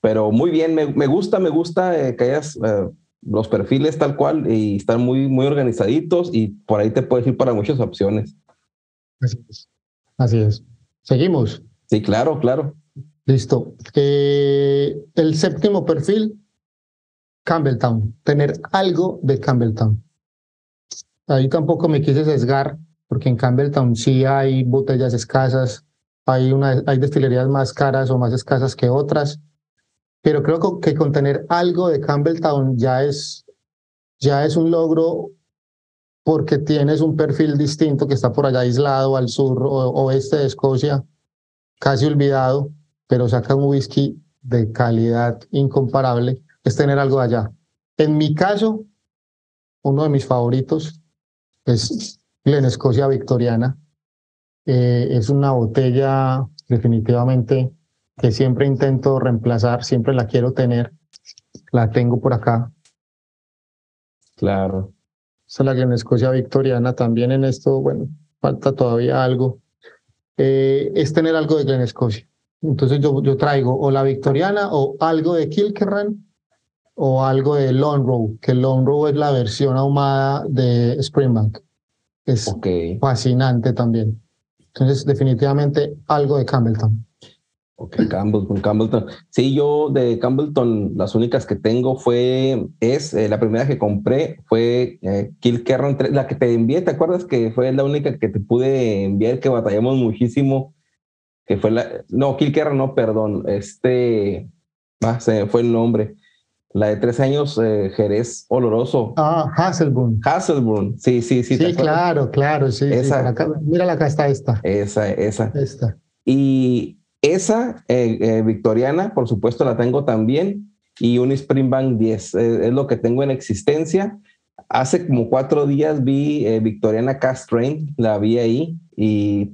Pero muy bien, me, me gusta, me gusta eh, que hayas eh, los perfiles tal cual y están muy, muy organizaditos y por ahí te puedes ir para muchas opciones. Así es. Así es. Seguimos. Sí, claro, claro. Listo. Eh, el séptimo perfil, Campbelltown. Tener algo de Campbelltown. Ahí tampoco me quise sesgar, porque en Campbelltown sí hay botellas escasas, hay, una, hay destilerías más caras o más escasas que otras, pero creo que con tener algo de Campbelltown ya es, ya es un logro porque tienes un perfil distinto que está por allá aislado al sur o oeste de Escocia, casi olvidado, pero saca un whisky de calidad incomparable, es tener algo allá. En mi caso, uno de mis favoritos es Glen Escocia Victoriana. Eh, es una botella definitivamente que siempre intento reemplazar, siempre la quiero tener. La tengo por acá. Claro. Esta es la Glen Escocia Victoriana. También en esto, bueno, falta todavía algo. Eh, es tener algo de Glen Escocia. Entonces yo, yo traigo o la Victoriana o algo de Kilkerran o algo de Long Row, que Long Row es la versión ahumada de Springbank. Es fascinante también. Entonces, definitivamente algo de Campbellton. Ok, Campbellton, Campbellton. Sí, yo de Campbellton, las únicas que tengo fue, es, eh, la primera que compré fue eh, Kilkerran, la que te envié, ¿te acuerdas que fue la única que te pude enviar, que batallamos muchísimo? Que fue la, no, Kilkerran, no, perdón, este, ah, se fue el nombre. La de tres años, eh, Jerez Oloroso. Ah, Hasselburn. Hasselburn, sí, sí, sí. Sí, claro, claro, sí. Esa. Acá, mírala, acá está esta. Esa, esa. Esta. Y esa eh, eh, victoriana, por supuesto, la tengo también. Y un Springbank 10 es lo que tengo en existencia. Hace como cuatro días vi Victoriana Cast Train, la vi ahí y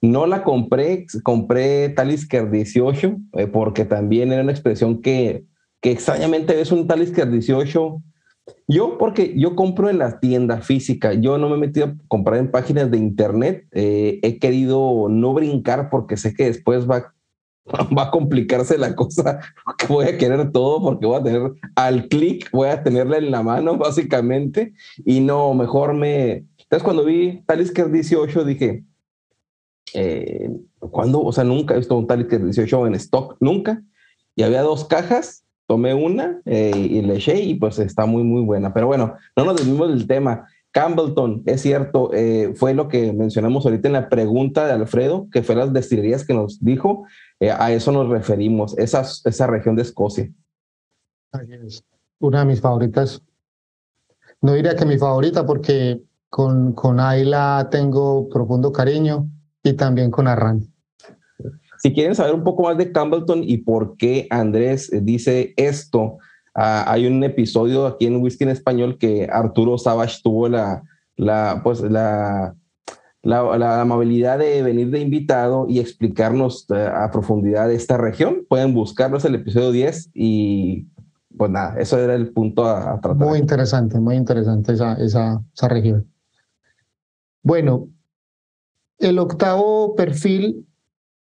no la compré, compré Talisker 18 porque también era una expresión que que extrañamente ves un Talisker 18. Yo, porque yo compro en la tienda física, yo no me he metido a comprar en páginas de internet. Eh, he querido no brincar porque sé que después va, va a complicarse la cosa, voy a querer todo porque voy a tener al clic, voy a tenerla en la mano básicamente. Y no, mejor me. Entonces, cuando vi Talisker 18, dije, eh, ¿cuándo? O sea, nunca he visto un Talisker 18 en stock, nunca. Y había dos cajas tomé una eh, y le eché y pues está muy, muy buena. Pero bueno, no nos desvimos del tema. Campbellton, es cierto, eh, fue lo que mencionamos ahorita en la pregunta de Alfredo, que fue las destilerías que nos dijo, eh, a eso nos referimos, esa, esa región de Escocia. Es. Una de mis favoritas. No diría que mi favorita porque con, con Ayla tengo profundo cariño y también con Arran. Si quieren saber un poco más de Campbellton y por qué Andrés dice esto, ah, hay un episodio aquí en Whisky en Español que Arturo Savage tuvo la, la, pues, la, la, amabilidad de venir de invitado y explicarnos eh, a profundidad esta región. Pueden buscarlo, es el episodio 10 y pues nada, eso era el punto a, a tratar. Muy interesante, muy interesante esa, esa, esa región. Bueno, el octavo perfil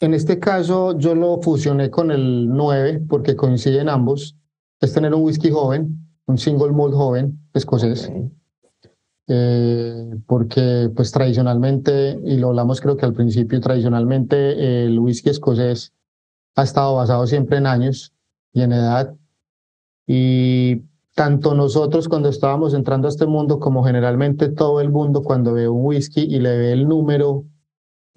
En este caso yo lo fusioné con el 9 porque coinciden ambos. Es tener un whisky joven, un single malt joven escocés. Eh, porque pues tradicionalmente, y lo hablamos creo que al principio, tradicionalmente el whisky escocés ha estado basado siempre en años y en edad. Y tanto nosotros cuando estábamos entrando a este mundo como generalmente todo el mundo cuando ve un whisky y le ve el número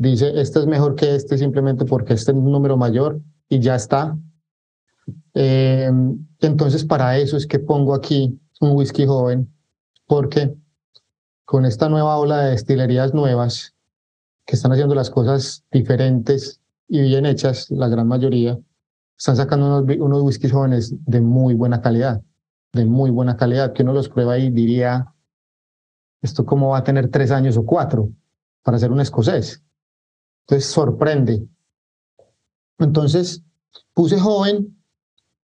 dice, este es mejor que este simplemente porque este es un número mayor y ya está. Em, entonces, para eso es que pongo aquí un whisky joven, porque con esta nueva ola de destilerías nuevas que están haciendo las cosas diferentes y bien hechas, la gran mayoría, están sacando unos, unos whiskies jóvenes de muy buena calidad, de muy buena calidad, que uno los prueba y diría, esto cómo va a tener tres años o cuatro para ser un escocés. Entonces sorprende. Entonces puse joven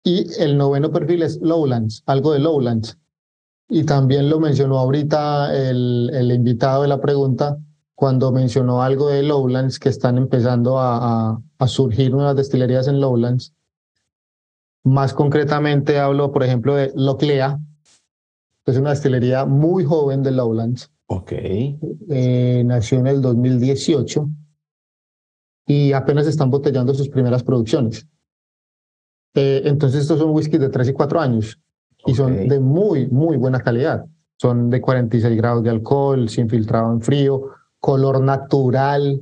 y el noveno perfil es Lowlands, algo de Lowlands. Y también lo mencionó ahorita el, el invitado de la pregunta cuando mencionó algo de Lowlands, que están empezando a, a, surgir nuevas destilerías en Lowlands. Más concretamente hablo, por ejemplo, de Loclea, que es una destilería muy joven de Lowlands. Ok. Eh, nació en el 2018 y apenas están botellando sus primeras producciones. Eh, entonces estos son whiskies de 3 y 4 años y son de muy, muy buena calidad. Son de 46 grados de alcohol, sin filtrado en frío, color natural.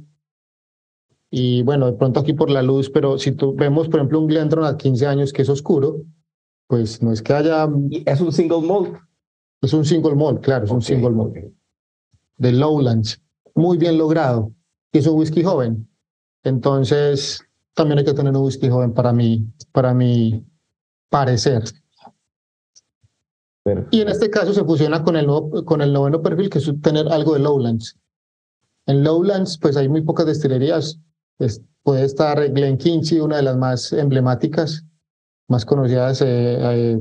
Y bueno, de pronto aquí por la luz, pero si tú vemos, por ejemplo, un Glendron a 15 años que es oscuro, pues no es que haya... ¿Es un single malt? Es un single malt, claro, es un single malt. De Lowlands. Muy bien logrado. Y es un whisky joven. Entonces, también hay que tener un whisky joven para mí, para mi parecer. Y en este caso se fusiona con el, con el noveno perfil, que es tener algo de Lowlands. En Lowlands, pues hay muy pocas destilerías. puede estar Glen Kinchy, una de las más emblemáticas, más conocidas eh, eh,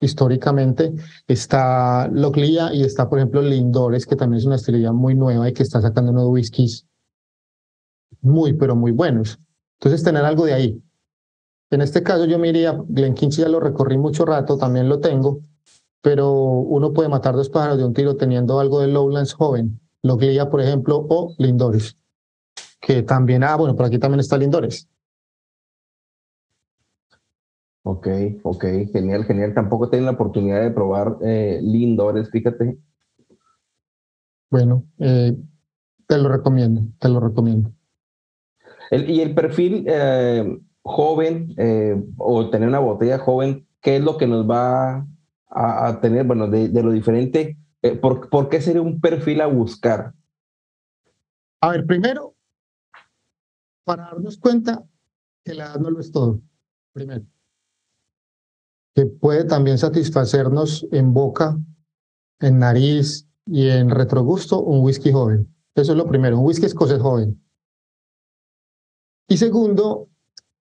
históricamente. Está Locklia y está, por ejemplo, Lindores, que también es una destilería muy nueva y que está sacando unos whiskies muy, pero muy buenos. Entonces, tener algo de ahí. En este caso, yo me iría, Glen Kinchy ya lo recorrí mucho rato, también lo tengo pero uno puede matar dos pájaros de un tiro teniendo algo de Lowlands joven, Loglia, por ejemplo, o Lindores, que también, ah, bueno, por aquí también está Lindores. Ok, ok, genial, genial. Tampoco tengo la oportunidad de probar eh, Lindores, fíjate. Bueno, eh, te lo recomiendo, te lo recomiendo. Y el perfil eh, joven o tener una botella joven, ¿qué es lo que nos va a, tener, bueno, de, lo diferente, eh, ¿por, ¿por, qué sería un perfil a buscar? A ver, primero, para darnos cuenta que la edad no lo es todo, primero. Que puede también satisfacernos en boca, en nariz y en retrogusto un whisky joven. Eso es lo primero, un whisky escocés joven. Y segundo,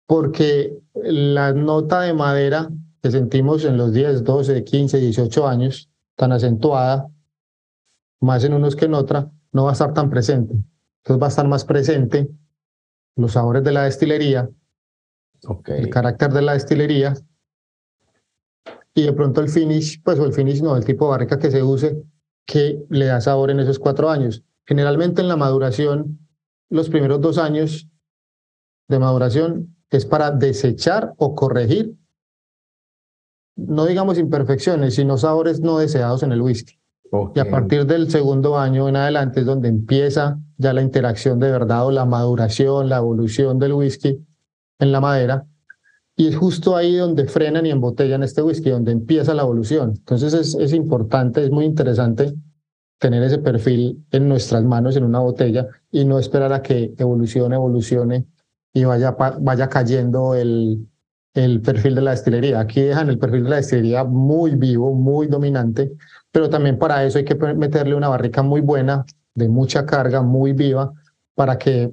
porque la nota de madera que sentimos en los 10, 12, 15, 18 años, tan acentuada, más en unos que en otra, no va a estar tan presente. Entonces va a estar más presente los sabores de la destilería, el carácter de la destilería, y de pronto el finish, pues o el finish no, el tipo de barrica que se use, que le da sabor en esos cuatro años. Generalmente en la maduración, los primeros dos años de maduración es para desechar o corregir no digamos imperfecciones, sino sabores no deseados en el whisky. Y a partir del segundo año en adelante es donde empieza ya la interacción de verdad o la maduración, la evolución del whisky en la madera. Y es justo ahí donde frenan y embotellan este whisky, donde empieza la evolución. Entonces es, es importante, es muy interesante tener ese perfil en nuestras manos en una botella y no esperar a que evolucione, evolucione y vaya, vaya cayendo el, el perfil de la destilería. Aquí dejan el perfil de la destilería muy vivo, muy dominante, pero también para eso hay que meterle una barrica muy buena, de mucha carga, muy viva, para que,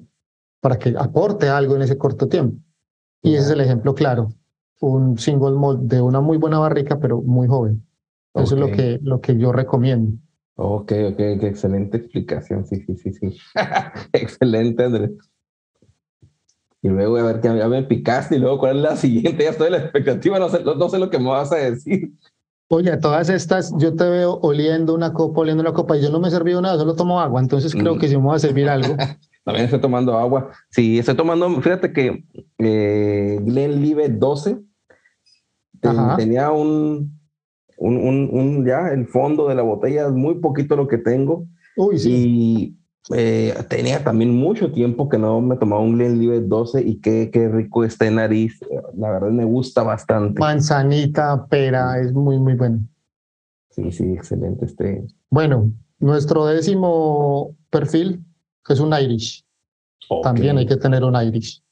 para que aporte algo en ese corto tiempo. Y ese es el ejemplo claro, un single malt de una muy buena barrica, pero muy joven. Eso es lo que, lo que yo recomiendo. Ok, ok, qué excelente explicación. Sí, sí, sí, sí. excelente, Andrés. Y luego a ver, ya me picaste y luego cuál es la siguiente, ya estoy en la expectativa, no sé, no, sé lo que me vas a decir. Oye, todas estas, yo te veo oliendo una copa, oliendo una copa, y yo no me he servido nada, solo tomo agua, entonces creo mm. que sí me voy a servir algo. También estoy tomando agua. Sí, estoy tomando, fíjate que eh, Glenlivet 12 tenía un, un, un, un, ya el fondo de la botella, es muy poquito lo que tengo. Uy, sí. Eh, tenía también mucho tiempo que no me tomaba un Glenlivet 12 y qué, qué rico está en nariz. La verdad me gusta bastante. Manzanita, pera, es muy, muy bueno. Sí, sí, excelente este. Bueno, nuestro décimo perfil es un Irish. También hay que tener un Irish.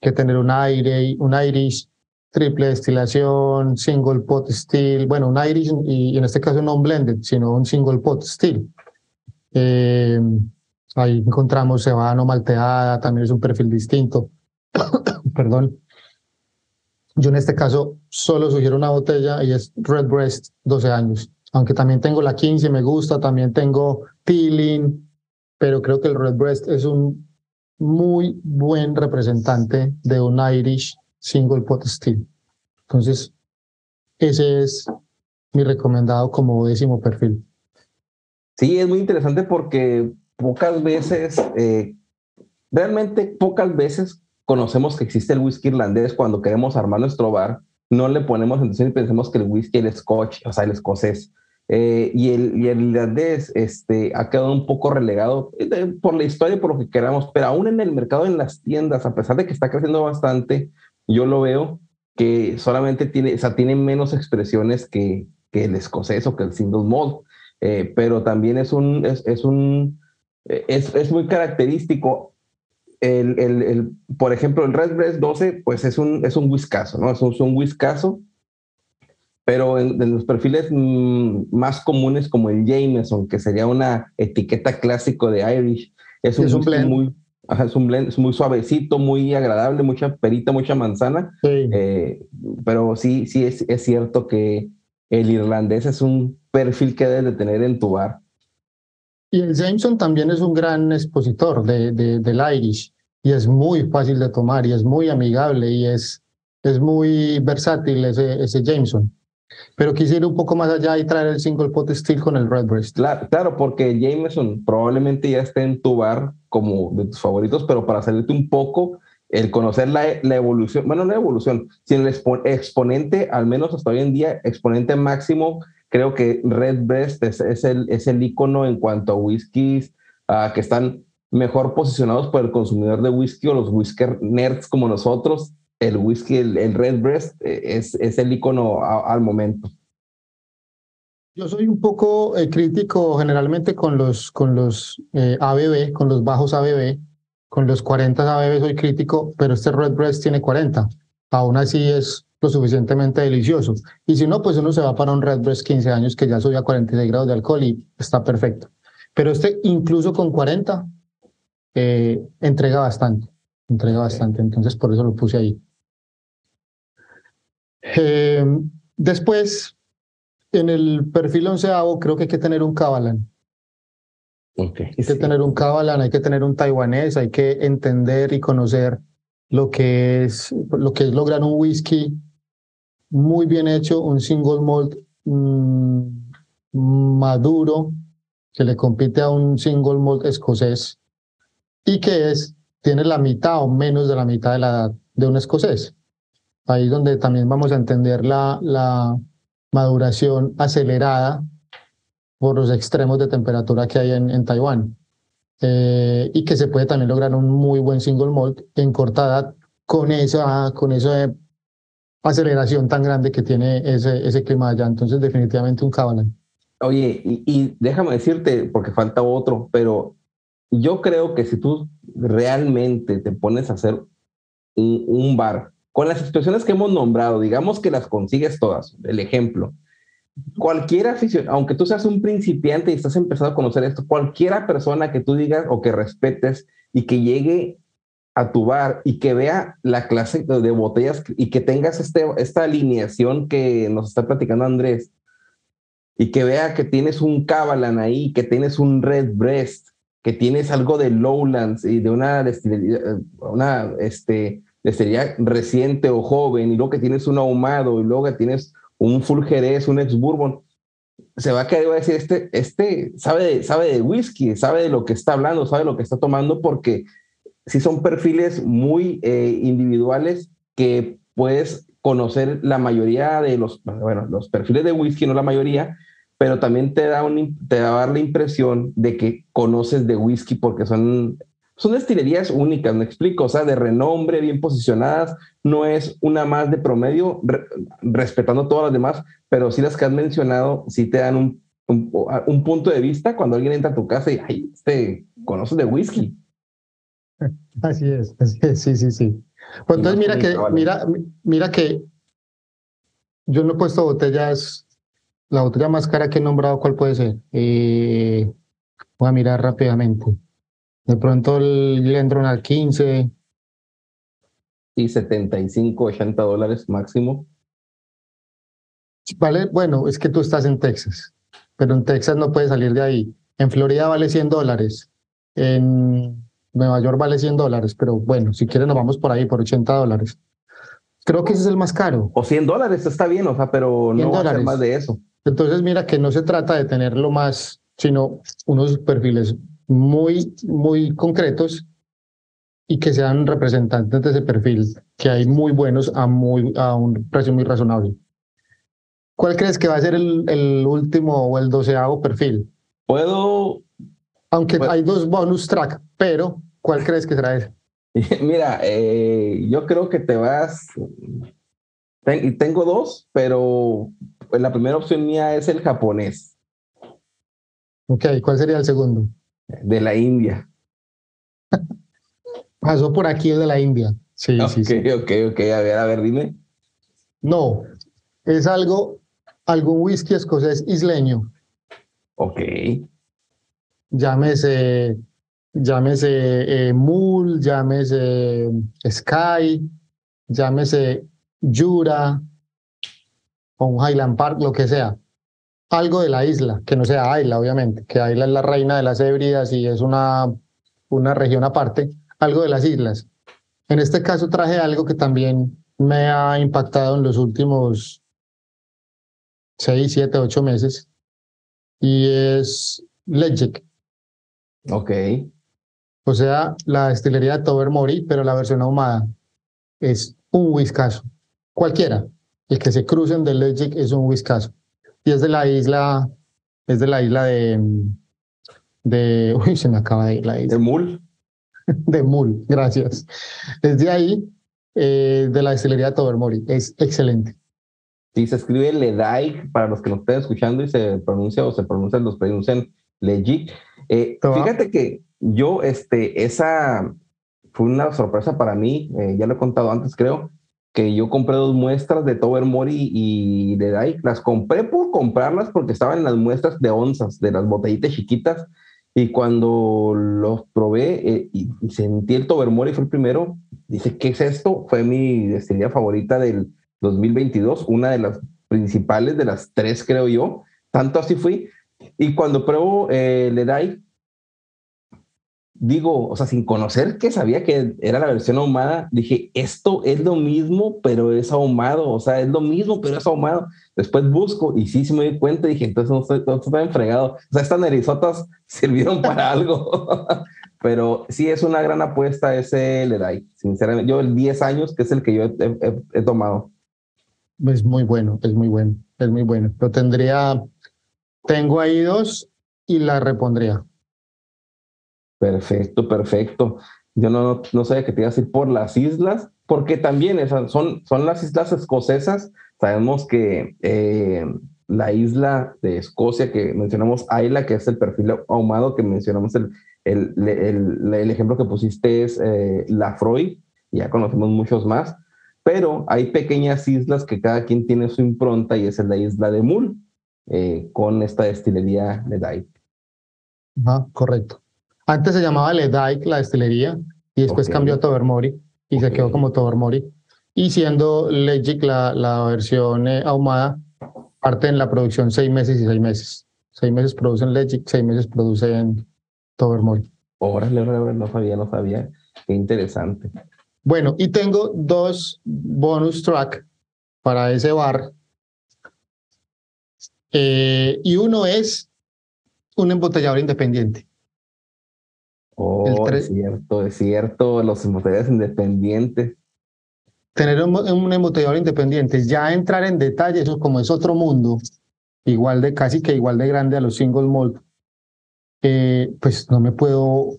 que tener un aire, un Irish triple destilación, single pot still, bueno, un Irish y, en este caso no un blended, sino un single pot still. Eh, ahí encontramos cebada malteada, también es un perfil distinto. Perdón. Yo en este caso solo sugiero una botella y es Redbreast 12 años. Aunque también tengo la 15, me gusta, también tengo Peeling, pero creo que el Redbreast es un muy buen representante de un Irish Single Pot Still. Entonces, ese es mi recomendado como décimo perfil. Sí, es muy interesante porque pocas veces, eh, realmente pocas veces conocemos que existe el whisky irlandés cuando queremos armar nuestro bar. No le ponemos atención y pensemos que el whisky, el scotch, o sea, el escocés, eh, y, el, y el irlandés este, ha quedado un poco relegado eh, por la historia por lo que queramos, pero aún en el mercado, en las tiendas, a pesar de que está creciendo bastante, yo lo veo que solamente tiene, o sea, tiene menos expresiones que, que el escocés o que el single malt, eh, pero también es un, es, es un, es, es, muy característico. El, el, el, por ejemplo, el Redbreast 12, pues es un, es un whiskazo, ¿no? Es un, es un whiskazo pero en, los perfiles mm, más comunes como el Jameson, que sería una etiqueta clásico de Irish, es un, blend. muy, es un blend, es muy suavecito, muy agradable, mucha perita, mucha manzana, eh, pero sí, sí es, es, cierto que el irlandés es un perfil que debes de tener en tu bar. Y el Jameson también es un gran expositor de, de, del Irish y es muy fácil de tomar y es muy amigable y es, es muy versátil ese, ese Jameson. Pero quisiera un poco más allá y traer el single pot steel con el Redbreast. Claro, claro, porque Jameson probablemente ya esté en tu bar como de tus favoritos, pero para salirte un poco, el conocer la, la evolución, bueno, no la evolución, sino el exponente, al menos hasta hoy en día, exponente máximo, creo que Redbreast es, es el, es el icono en cuanto a whiskies uh, que están mejor posicionados por el consumidor de whisky o los whisker nerds como nosotros el whisky, el, el Redbreast, eh, es, es el icono al momento. Yo soy un poco eh, crítico generalmente con los, con los eh, ABB, con los bajos ABB. Con los 40 ABB soy crítico, pero este Redbreast tiene 40. Aún así es lo suficientemente delicioso. Y si no, pues uno se va para un Redbreast 15 años que ya soy a 46 grados de alcohol y está perfecto. Pero este, incluso con 40, entrega bastante. Entrega bastante. Entonces, por eso lo puse ahí. Eh, después, en el perfil onceavo, creo que hay que tener un Kabalan. Okay, hay que tener un Kabalan, hay que tener un taiwanés, hay que entender y conocer lo que es, lo que es lograr un whisky muy bien hecho, un single malt mm, maduro que le compite a un single malt escocés y que es, tiene la mitad o menos de la mitad de la edad de un escocés. Ahí donde también vamos a entender la, la maduración acelerada por los extremos de temperatura que hay en, en Taiwán. Eh, y que se puede también lograr un muy buen single malt en corta edad con esa, con esa aceleración tan grande que tiene ese, ese clima allá. Entonces, definitivamente un Cabalan. Oye, y, déjame decirte, porque falta otro, pero yo creo que si tú realmente te pones a hacer un, un bar con las situaciones que hemos nombrado, digamos que las consigues todas, el ejemplo, cualquier afición, aunque tú seas un principiante y estás empezando a conocer esto, cualquiera persona que tú digas o que respetes y que llegue a tu bar y que vea la clase de botellas y que tengas este, esta alineación que nos está platicando Andrés y que vea que tienes un Cabalan ahí, que tienes un Red Breast, que tienes algo de Lowlands y de una, una este, sería reciente o joven, y luego que tienes un ahumado, y luego que tienes un full jerez, un ex bourbon, se va a quedar y va a decir, este, este sabe de, sabe de whisky, sabe de lo que está hablando, sabe lo que está tomando, porque si son perfiles muy eh, individuales que puedes conocer la mayoría de los, bueno, los perfiles de whisky, no la mayoría, pero también te da, un, te da la impresión de que conoces de whisky porque son son destilerías únicas, me explico, o sea, de renombre, bien posicionadas, no es una más de promedio, respetando todas las demás, pero sí las que has mencionado, sí te dan un, un, punto de vista cuando alguien entra a tu casa y, ay, este, conoces de whisky. Así es, así es, sí, sí, sí. Pues entonces mira que, mira, mira que yo no he puesto botellas, la botella más cara que he nombrado, ¿cuál puede ser? Eh, voy a mirar rápidamente. De pronto el Glendron al 15. Y 75, 80 dólares máximo. Vale, bueno, es que tú estás en Texas, pero en Texas no puedes salir de ahí. En Florida vale 100 dólares. En Nueva York vale 100 dólares, pero bueno, si quieres nos vamos por ahí, por 80 dólares. Creo que ese es el más caro. O 100 dólares, está bien, o sea, pero no va a más de eso. Entonces, mira que no se trata de tenerlo más, sino unos perfiles muy, muy concretos y que sean representantes de ese perfil, que hay muy buenos a, muy, a un precio muy razonable. ¿Cuál crees que va a ser el, el último o el doceavo perfil? Puedo. Aunque hay dos bonus track, pero ¿cuál crees que será ese? Mira, eh, yo creo que te vas. y tengo dos, pero la primera opción mía es el japonés. Ok, ¿cuál sería el segundo? De la India. Pasó por aquí el de la India. Sí, sí, sí. Ok, ok, a ver, a ver, dime. No, es algo, algún whisky escocés isleño. Ok. Llámese, llámese eh, llámese Sky, llámese Jura o un Highland Park, lo que sea algo de la isla, que no sea Ayla, obviamente, que Ayla es la reina de las Hébridas y es una, una región aparte, algo de las islas. En este caso traje algo que también me ha impactado en los últimos seis, siete, ocho meses y es Legic. Ok. O sea, la destilería de Tobermory, pero la versión ahumada es un whiskazo. Cualquiera. El que se crucen de Legic es un whiskazo y es de la isla, es de la isla de, de, uy, se me acaba de ir la isla. De Mul. De Mul, gracias. Es de ahí, eh, de la destilería de Tobermory. Es excelente. Sí, se escribe Ledaik para los que nos estén escuchando y se pronuncia o se pronuncian, los pronuncian Legic. Eh, fíjate que yo, este, esa fue una sorpresa para mí, eh, ya lo he contado antes, creo que yo compré dos muestras de Tobermory y de Dai. Las compré por comprarlas porque estaban en las muestras de onzas, de las botellitas chiquitas. Y cuando los probé eh, y, sentí el Tobermory, fue el primero, dice, ¿qué es esto? Fue mi destilería favorita del 2022, una de las principales de las tres, creo yo. Tanto así fui. Y cuando pruebo eh, el Edai, digo, o sea, sin conocer que sabía que era la versión ahumada, dije, esto es lo mismo, pero es ahumado, o sea, es lo mismo, pero es ahumado. Después busco y sí, sí me di cuenta, dije, entonces no estoy, no estoy enfregado. O sea, estas nerizotas sirvieron para algo. pero sí es una gran apuesta ese Ledai, sinceramente. Yo el 10 años, que es el que yo he, tomado. Es muy bueno, es muy bueno, es muy bueno. Lo tendría, tengo ahí dos y la repondría. Perfecto, perfecto. Yo no, no, sabía que te ibas a ir por las islas, porque también esas son, son las islas escocesas. Sabemos que eh, la isla de Escocia que mencionamos, Ayla, que es el perfil ahumado que mencionamos, el, el, el, el ejemplo que pusiste es eh, la Freud, ya conocemos muchos más, pero hay pequeñas islas que cada quien tiene su impronta y esa es la isla de Mull, eh, con esta destilería de Dyke. Ah, correcto. Antes se llamaba Le Dike, la destilería, y después cambió a Tobermory y se quedó como Tobermory. Y siendo Legic la, la versión eh, ahumada, parte en la producción seis meses y seis meses. Seis meses producen Legic, seis meses producen Tobermory. Órale, no sabía, no sabía. Qué interesante. Bueno, y tengo dos bonus track para ese bar. Eh, y uno es un embotellador independiente. Oh, es cierto, es cierto, los embotelladores independientes. Tener un, un embotellador independiente, ya entrar en detalle, eso como es otro mundo, igual de casi que igual de grande a los single malt, eh, pues no me puedo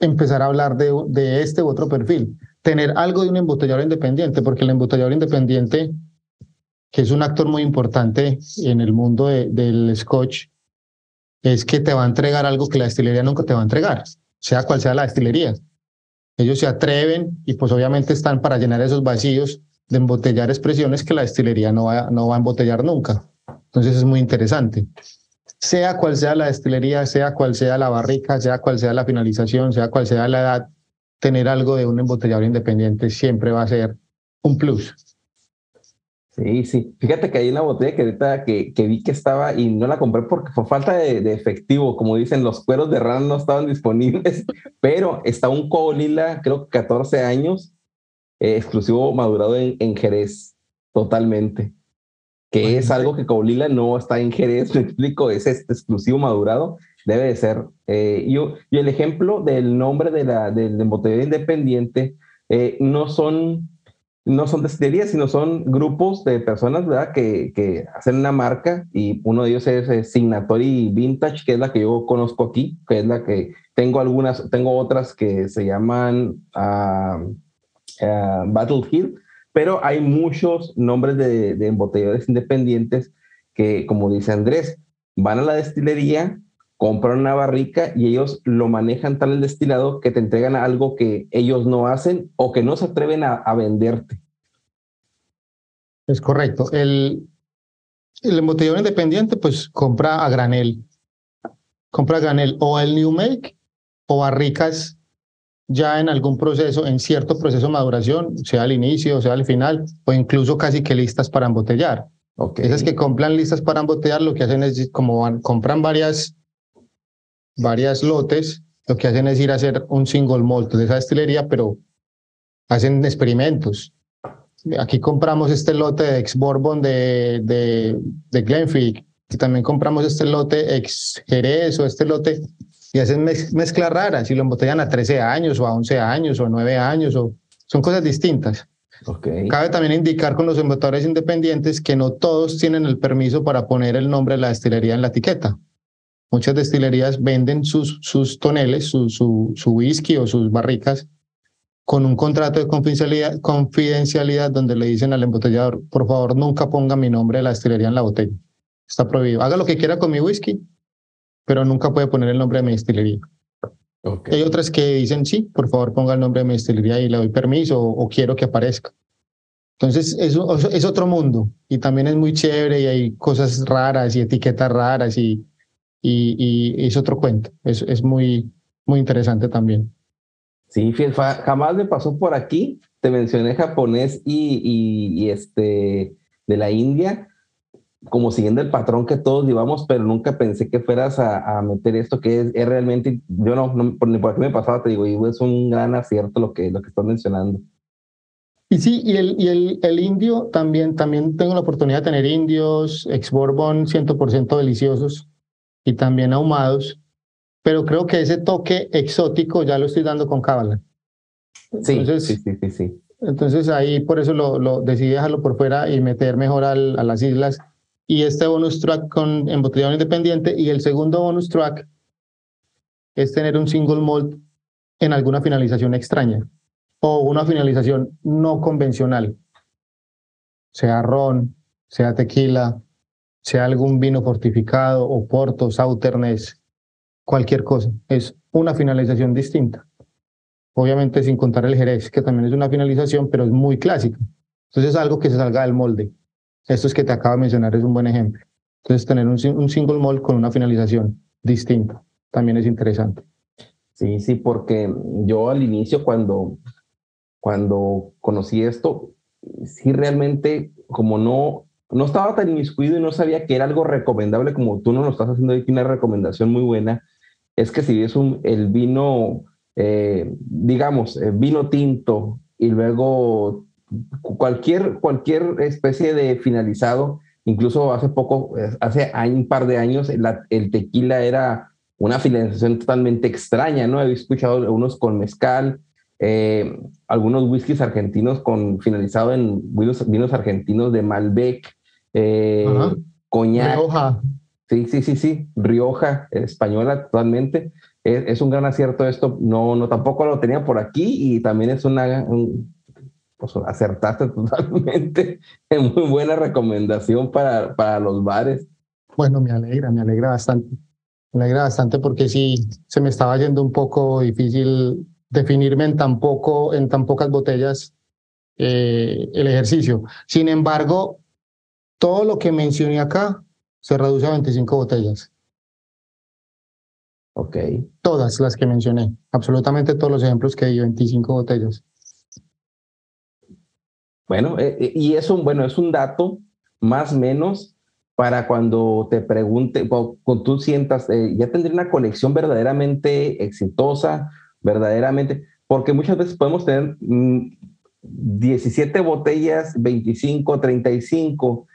empezar a hablar de, de este u otro perfil. Tener algo de un embotellador independiente, porque el embotellador independiente, que es un actor muy importante en el mundo del scotch, es que te va a entregar algo que la destilería nunca te va a entregar, sea cual sea la destilería. Ellos se atreven y pues obviamente están para llenar esos vacíos de embotellar expresiones que la destilería no va, no va a embotellar nunca. Entonces es muy interesante. Sea cual sea la destilería, sea cual sea la barrica, sea cual sea la finalización, sea cual sea la edad, tener algo de un embotellador independiente siempre va a ser un plus. Sí, sí. Fíjate que hay una botella que ahorita que, que vi que estaba y no la compré porque fue falta de, efectivo. Como dicen, los cueros de rana no estaban disponibles, pero está un Colila, creo que 14 años, eh, exclusivo madurado en, en, Jerez, totalmente. Que es algo que Colila no está en Jerez, me explico, es este exclusivo madurado, debe de ser. Eh, yo, y el ejemplo del nombre de la, del embotellado independiente eh, no son no son destilerías, sino son grupos de personas, ¿verdad? Que, que, hacen una marca y uno de ellos es, Signatory Vintage, que es la que yo conozco aquí, que es la que tengo algunas, tengo otras que se llaman uh, Battle Hill, pero hay muchos nombres de embotelladores independientes que, como dice Andrés, van a la destilería, compran una barrica y ellos lo manejan tal el destilado que te entregan algo que ellos no hacen o que no se atreven a, venderte. Es correcto. El, el embotellador independiente pues compra a granel. Compra a granel o el new make o barricas ya en algún proceso, en cierto proceso de maduración, sea al inicio, sea al final, o incluso casi que listas para embotellar. Okay. Esas que compran listas para embotellar, lo que hacen es como van, compran varias varias lotes, lo que hacen es ir a hacer un single malt de esa destilería, pero hacen experimentos. Aquí compramos este lote de ex Bourbon de, de, de Glenfiddich, y también compramos este lote ex Jerez o este lote, y hacen mezclas raras y lo embotellan a 13 años o a 11 años o a 9 años, o, son cosas distintas. Okay. Cabe también indicar con los embotadores independientes que no todos tienen el permiso para poner el nombre de la destilería en la etiqueta. Muchas destilerías venden sus, sus toneles, su, su, su whisky o sus barricas con un contrato de confidencialidad, confidencialidad donde le dicen al embotellador, por favor, nunca ponga mi nombre de la destilería en la botella. Está prohibido. Haga lo que quiera con mi whisky, pero nunca puede poner el nombre de mi destilería. Hay otras que dicen, sí, por favor, ponga el nombre de mi destilería y le doy permiso o, quiero que aparezca. Entonces, es, es otro mundo y también es muy chévere y hay cosas raras y etiquetas raras y, y, es otro cuento. Es, es muy, muy interesante también. Sí, jamás me pasó por aquí. Te mencioné japonés y, y, este de la India, como siguiendo el patrón que todos llevamos, pero nunca pensé que fueras a, a meter esto que es, es, realmente, yo no, no por, ni por aquí me pasaba, te digo, y es un gran acierto lo que, lo que estás mencionando. Y sí, y el, y el, el indio también, también tengo la oportunidad de tener indios, ex Bourbon 100% deliciosos y también ahumados, pero creo que ese toque exótico ya lo estoy dando con cábala. Sí, sí, sí, sí, Entonces ahí por eso lo, lo decidí dejarlo por fuera y meter mejor al, a las islas. Y este bonus track con embotellado independiente y el segundo bonus track es tener un single malt en alguna finalización extraña o una finalización no convencional, sea ron, sea tequila, sea algún vino fortificado o porto, sauternes, cualquier cosa. Es una finalización distinta. Obviamente sin contar el jerez, que también es una finalización, pero es muy clásico. Entonces es algo que se salga del molde. Esto es que te acabo de mencionar es un buen ejemplo. Entonces tener un, un single mold con una finalización distinta también es interesante. Sí, sí, porque yo al inicio cuando, cuando conocí esto, sí realmente como no no estaba tan inmiscuido y no sabía que era algo recomendable como tú no lo estás haciendo aquí, una recomendación muy buena, es que si es un, el vino, eh, digamos, eh, vino tinto y luego cualquier, cualquier especie de finalizado, incluso hace poco, hace un par de años, el tequila era una finalización totalmente extraña, ¿no? He escuchado unos con mezcal, eh, algunos whiskies argentinos con finalizado en vinos, vinos argentinos de Malbec, eh, coñac. Rioja. Sí, sí, sí, sí, Rioja, española totalmente. Es, un gran acierto esto. No, no, tampoco lo tenía por aquí y también es una, pues acertaste totalmente. Es muy buena recomendación para, para los bares. Bueno, me alegra, me alegra bastante. Me alegra bastante porque sí, se me estaba yendo un poco difícil definirme en tan, poco, en tan pocas botellas eh, el ejercicio. Sin embargo, todo lo que mencioné acá se reduce a 25 botellas. Ok. Todas las que mencioné, absolutamente todos los ejemplos que di, 25 botellas. Bueno, eh, eh, y es un, bueno, es un dato más o menos para cuando te pregunte, cuando tú sientas, eh, ya tendré una colección verdaderamente exitosa, verdaderamente, porque muchas veces podemos tener 17 mm, botellas, 25, 35,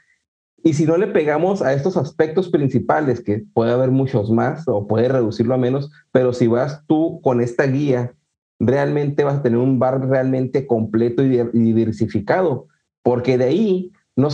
y si no le pegamos a estos aspectos principales, que puede haber muchos más o puede reducirlo a menos, pero si vas tú con esta guía, realmente vas a tener un bar realmente completo y diversificado, porque de ahí, no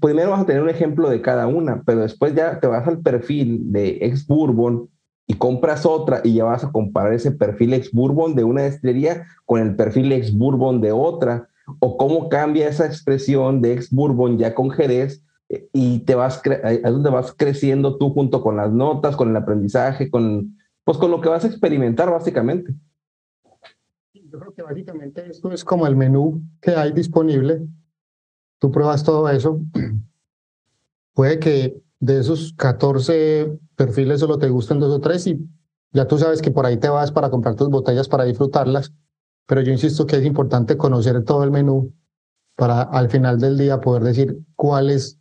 primero vas a tener un ejemplo de cada una, pero después ya te vas al perfil de ex Bourbon y compras otra y ya vas a comparar ese perfil ex Bourbon de una destilería con el perfil ex Bourbon de otra, o cómo cambia esa expresión de ex Bourbon ya con Jerez y te vas, es donde vas creciendo tú junto con las notas, con el aprendizaje, con, pues con lo que vas a experimentar básicamente. Yo creo que básicamente esto es como el menú que hay disponible. Tú pruebas todo eso. Puede que de esos 14 perfiles solo te gusten dos o tres y ya tú sabes que por ahí te vas para comprar tus botellas para disfrutarlas. Pero yo insisto que es importante conocer todo el menú para al final del día poder decir cuál es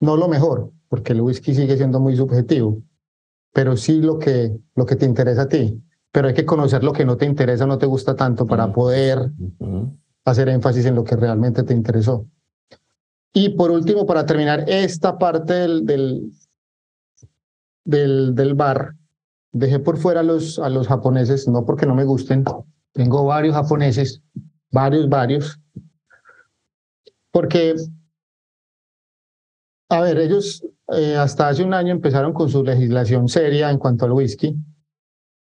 no lo mejor, porque el whisky sigue siendo muy subjetivo, pero sí lo que, lo que te interesa a ti. Pero hay que conocer lo que no te interesa, no te gusta tanto para poder hacer énfasis en lo que realmente te interesó. Y por último, para terminar esta parte del, del, del, del bar, dejé por fuera a los, a los japoneses, no porque no me gusten, tengo varios japoneses, varios, varios, porque a ver, ellos eh, hasta hace un año empezaron con su legislación seria en cuanto al whisky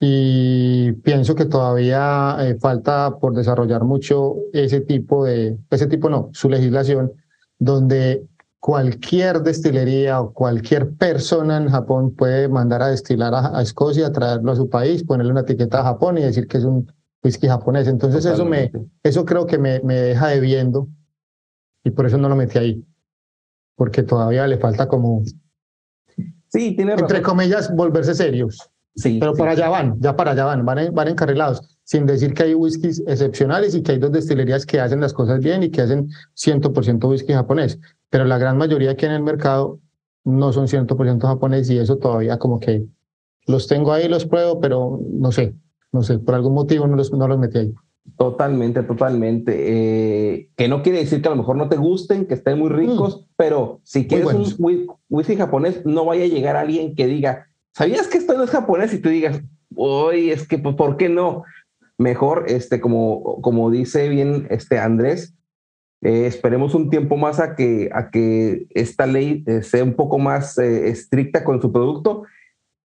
y pienso que todavía eh, falta por desarrollar mucho ese tipo de, ese tipo no, su legislación, donde cualquier destilería o cualquier persona en Japón puede mandar a destilar a, Escocia, traerlo a su país, ponerle una etiqueta a Japón y decir que es un whisky japonés. Entonces eso me, eso creo que me, me deja debiendo y por eso no lo metí ahí porque todavía le falta como, sí, tiene entre comillas, volverse serios. Sí, pero para allá van, ya para allá van, van, van encarrilados, sin decir que hay whiskies excepcionales y que hay dos destilerías que hacen las cosas bien y que hacen 100% whisky japonés, pero la gran mayoría aquí en el mercado no son 100% japonés y eso todavía como que los tengo ahí, los pruebo, pero no sé, no sé, por algún motivo no los, no los metí ahí. Totalmente, totalmente. Eh, que no quiere decir que a lo mejor no te gusten, que estén muy mm. ricos, pero si quieres un whisky japonés, no vaya a llegar alguien que diga, ¿sabías que esto no es japonés? Y tú digas, uy, es que, pues, ¿por qué no? Mejor, este, como, como dice bien este Andrés, eh, esperemos un tiempo más a que, a que esta ley eh, sea un poco más estricta con su producto,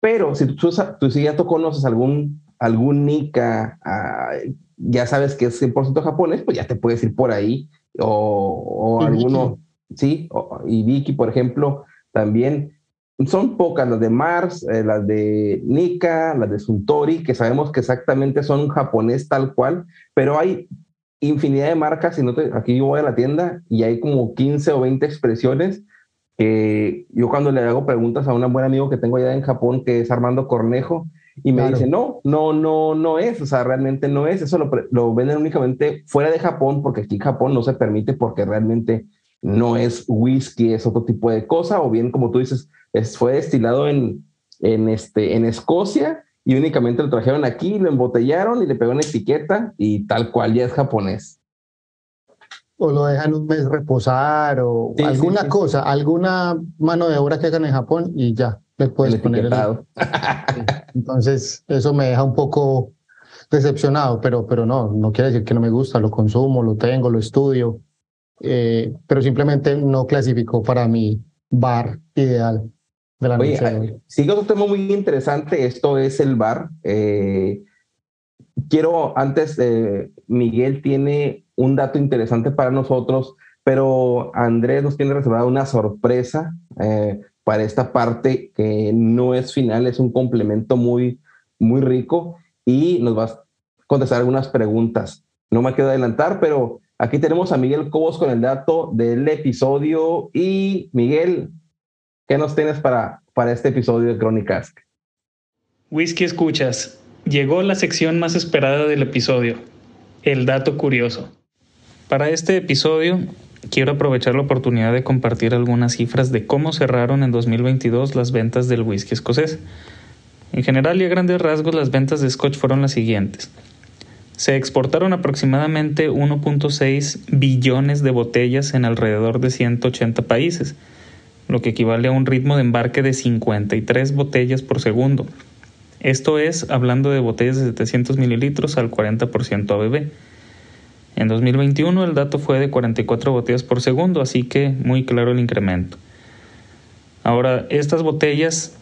pero si tú, tú, si ya tú conoces algún, algún Nika, ah, ya sabes que es 100% japonés, pues ya te puedes ir por ahí. O, alguno, sí, y Vicky, por ejemplo, también. Son pocas las de Mars, eh, las de Nika, las de Suntory, que sabemos que exactamente son japonés tal cual, pero hay infinidad de marcas. Y no aquí yo voy a la tienda y hay como 15 o 20 expresiones. que yo cuando le hago preguntas a un buen amigo que tengo allá en Japón, que es Armando Cornejo, y me dice, no, no, no, no es, o sea, realmente no es, eso lo, lo, venden únicamente fuera de Japón, porque aquí en Japón no se permite porque realmente no es whisky, es otro tipo de cosa, o bien, como tú dices, es, fue destilado en, en, este, en Escocia y únicamente lo trajeron aquí, lo embotellaron y le pegó una etiqueta y tal cual ya es japonés. O lo dejan un mes reposar o alguna cosa, alguna mano de obra que hagan en Japón y ya le puedes poner Entonces, eso me deja un poco decepcionado, pero, pero no, no quiere decir que no me gusta, lo consumo, lo tengo, lo estudio, eh, pero simplemente no clasificó para mi bar ideal de la noche hoy. Sigue otro tema muy interesante, esto es el bar. Eh, quiero, antes, eh, Miguel tiene un dato interesante para nosotros, pero Andrés nos tiene reservada una sorpresa. Para esta parte que no es final, es un complemento muy, muy rico y nos vas contestar algunas preguntas. No me quedo adelantar, pero aquí tenemos a Miguel Cobos con el dato del episodio. Y Miguel, ¿qué nos tienes para, para este episodio de Crónicas? Whisky Escuchas. Llegó la sección más esperada del episodio, el dato curioso. Para este episodio quiero aprovechar la oportunidad de compartir algunas cifras de cómo cerraron en 2022 las ventas del whisky escocés. En general y a grandes rasgos las ventas de Scotch fueron las siguientes. Se exportaron aproximadamente 1.6 billones de botellas en alrededor de 180 países, lo que equivale a un ritmo de embarque de 53 botellas por segundo. Esto es hablando de botellas de 700 mililitros al 40% ABV. En 2021 el dato fue de 44 botellas por segundo, así que muy claro el incremento. Ahora, estas botellas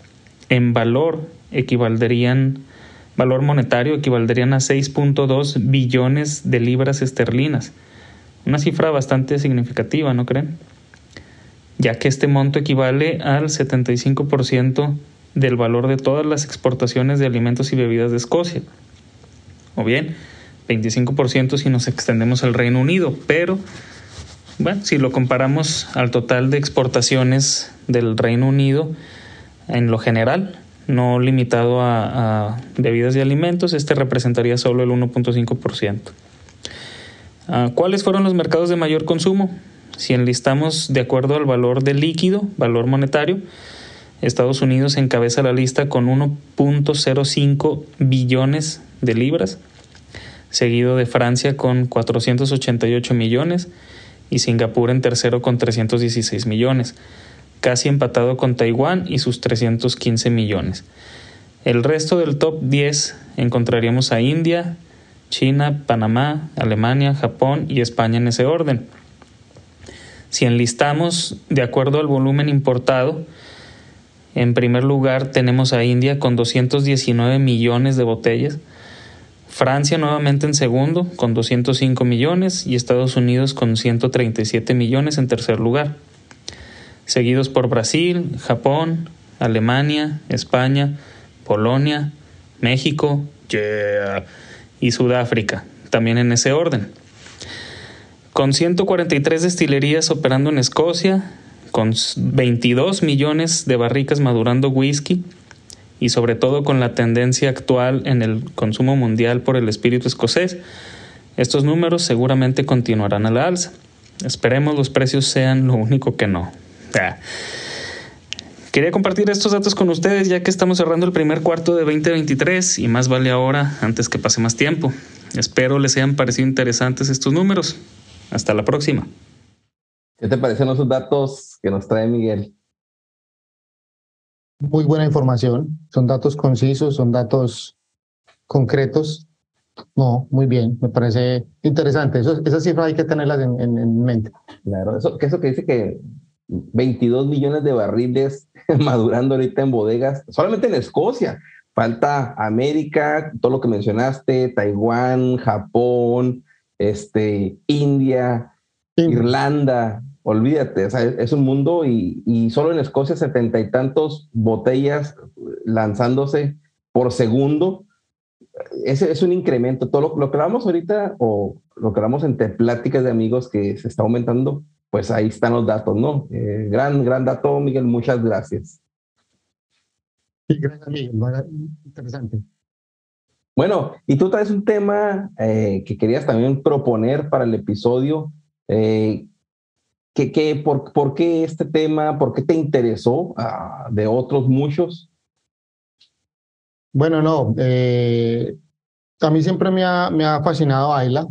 en valor equivaldrían, valor monetario equivaldrían a 6.2 billones de libras esterlinas. Una cifra bastante significativa, ¿no creen? Ya que este monto equivale al 75% del valor de todas las exportaciones de alimentos y bebidas de Escocia. O bien, 25% si nos extendemos al Reino Unido, pero bueno, si lo comparamos al total de exportaciones del Reino Unido en lo general, no limitado a, bebidas y alimentos, este representaría solo el 1.5%. Ah, ¿Cuáles fueron los mercados de mayor consumo? Si enlistamos de acuerdo al valor del líquido, valor monetario, Estados Unidos encabeza la lista con 1.05 billones de libras, seguido de Francia con 488 millones y Singapur en tercero con 316 millones, casi empatado con Taiwán y sus 315 millones. El resto del top 10 encontraríamos a India, China, Panamá, Alemania, Japón y España en ese orden. Si enlistamos de acuerdo al volumen importado, en primer lugar tenemos a India con 219 millones de botellas, Francia nuevamente en segundo con 205 millones y Estados Unidos con 137 millones en tercer lugar, seguidos por Brasil, Japón, Alemania, España, Polonia, México y Sudáfrica, también en ese orden. Con 143 destilerías operando en Escocia, con 22 millones de barricas madurando whisky, y sobre todo con la tendencia actual en el consumo mundial por el espíritu escocés, estos números seguramente continuarán a la alza. Esperemos los precios sean lo único que no. Quería compartir estos datos con ustedes ya que estamos cerrando el primer cuarto de 2023 y más vale ahora antes que pase más tiempo. Espero les hayan parecido interesantes estos números. Hasta la próxima. ¿Qué te parecen esos datos que nos trae Miguel? Muy buena información, son datos concisos, son datos concretos. No, muy bien, me parece interesante. Eso, esas cifras hay que tenerlas en, mente. Claro, eso que, eso que dice que 22 millones de barriles madurando ahorita en bodegas, solamente en Escocia. Falta América, todo lo que mencionaste, Taiwán, Japón, este, India, Irlanda, olvídate, es un mundo y, solo en Escocia setenta y tantos botellas lanzándose por segundo. Ese es un incremento. Todo lo, que hablamos ahorita o lo que hablamos entre pláticas de amigos que se está aumentando, pues ahí están los datos, ¿no? Eh, gran, gran dato, Miguel. Muchas gracias. Sí, gracias, Miguel. Interesante. Bueno, y tú traes un tema eh, que querías también proponer para el episodio. Eh, ¿Qué, por, por, qué este tema? ¿Por qué te interesó ah, de otros muchos? Bueno, no. Eh, a mí siempre me ha, me ha fascinado Ayla,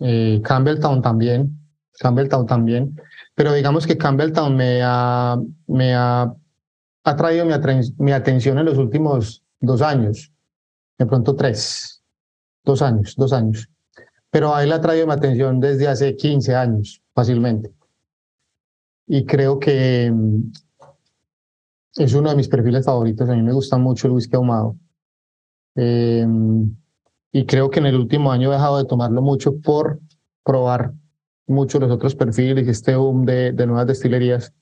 eh, Campbelltown también, Campbelltown también, pero digamos que Campbelltown me ha, me ha atraído mi, mi atención en los últimos dos años, de pronto tres, dos años, dos años. Pero Ayla ha traído mi atención desde hace 15 años, fácilmente y creo que mm, es uno de mis perfiles favoritos. A mí me gusta mucho el whisky ahumado. Em, y creo que en el último año he dejado de tomarlo mucho por probar mucho los otros perfiles, este boom de, de nuevas destilerías,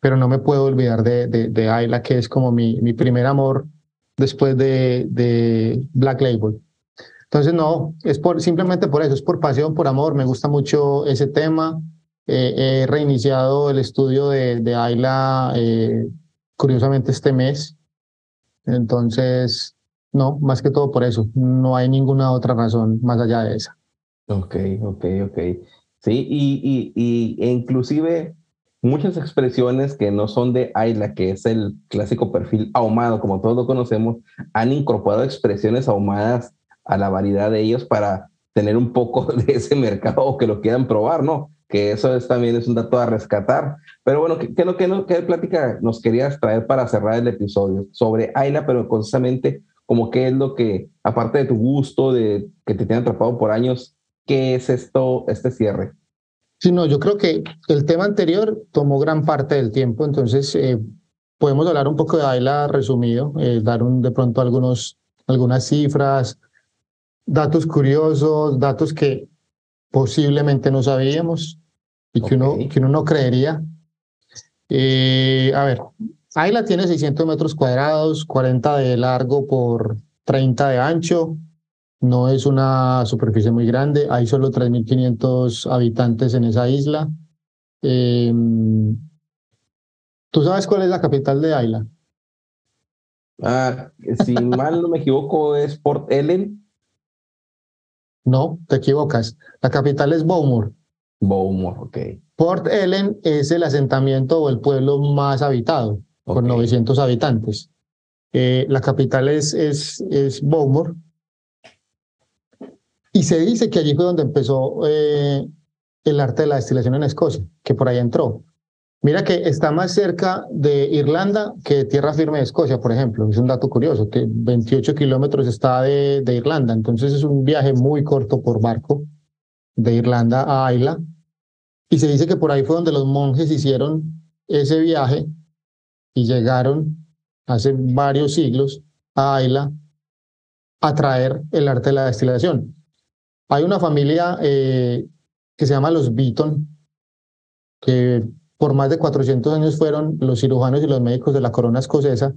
pero no me puedo olvidar de, de, de Ayla, que es como mi, mi primer amor después de, de Black Label. Entonces, no, es por, simplemente por eso, es por pasión, por amor, me gusta mucho ese tema. Eh, he reiniciado el estudio de, de Ayla, eh, curiosamente, este mes. Entonces, no, más que todo por eso, no hay ninguna otra razón más allá de esa. Ok, ok, ok. Sí, y, y, y e inclusive muchas expresiones que no son de Ayla, que es el clásico perfil ahumado, como todos lo conocemos, han incorporado expresiones ahumadas a la variedad de ellos para tener un poco de ese mercado o que lo quieran probar, ¿no? Que eso es, también es un dato a rescatar. Pero bueno, ¿qué, qué, qué, qué plática nos querías traer para cerrar el episodio? Sobre Ayla, pero concisamente como qué es lo que, aparte de tu gusto, de que te tiene atrapado por años, ¿qué es esto, este cierre? Sí, no, yo creo que el tema anterior tomó gran parte del tiempo, entonces eh, podemos hablar un poco de Ayla resumido, eh, dar un, de pronto algunos, algunas cifras, datos curiosos, datos que posiblemente no sabíamos y que, uno, que uno no creería. Eh, a ver, Ayla tiene 600 metros cuadrados, 40 de largo por 30 de ancho. No es una superficie muy grande. Hay solo 3.500 habitantes en esa isla. Eh, ¿Tú sabes cuál es la capital de Ayla? Ah, si mal no me equivoco, es Port Ellen. No, te equivocas. La capital es Bowmore. Bowmore, ok. Port Ellen es el asentamiento o el pueblo más habitado, okay. con 900 habitantes. Eh, la capital es, es, es Bowmore. Y se dice que allí fue donde empezó eh, el arte de la destilación en Escocia, que por ahí entró. Mira que está más cerca de Irlanda que tierra firme de Escocia, por ejemplo. Es un dato curioso, que 28 kilómetros está de, Irlanda. Entonces es un viaje muy corto por barco de Irlanda a Ayla. Y se dice que por ahí fue donde los monjes hicieron ese viaje y llegaron hace varios siglos a Ayla a traer el arte de la destilación. Hay una familia eh, que se llama los Beaton, que por más de 400 años fueron los cirujanos y los médicos de la corona escocesa,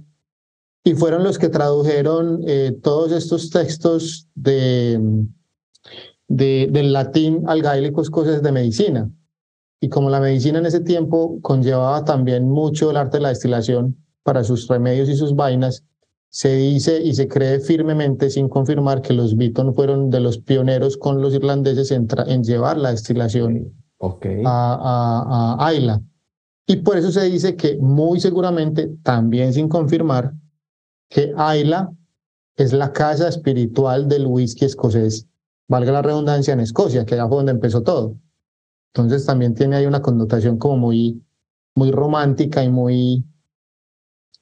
y fueron los que tradujeron eh, todos estos textos de, de, del latín al gaélico escocés de medicina. Y como la medicina en ese tiempo conllevaba también mucho el arte de la destilación para sus remedios y sus vainas, se dice y se cree firmemente, sin confirmar, que los Beaton fueron de los pioneros con los irlandeses en, en llevar la destilación okay. a, a, a Ayla. Y por eso se dice que muy seguramente, también sin confirmar, que Ayla es la casa espiritual del whisky escocés, valga la redundancia, en Escocia, que fue donde empezó todo. Entonces también tiene ahí una connotación como muy, muy romántica y muy,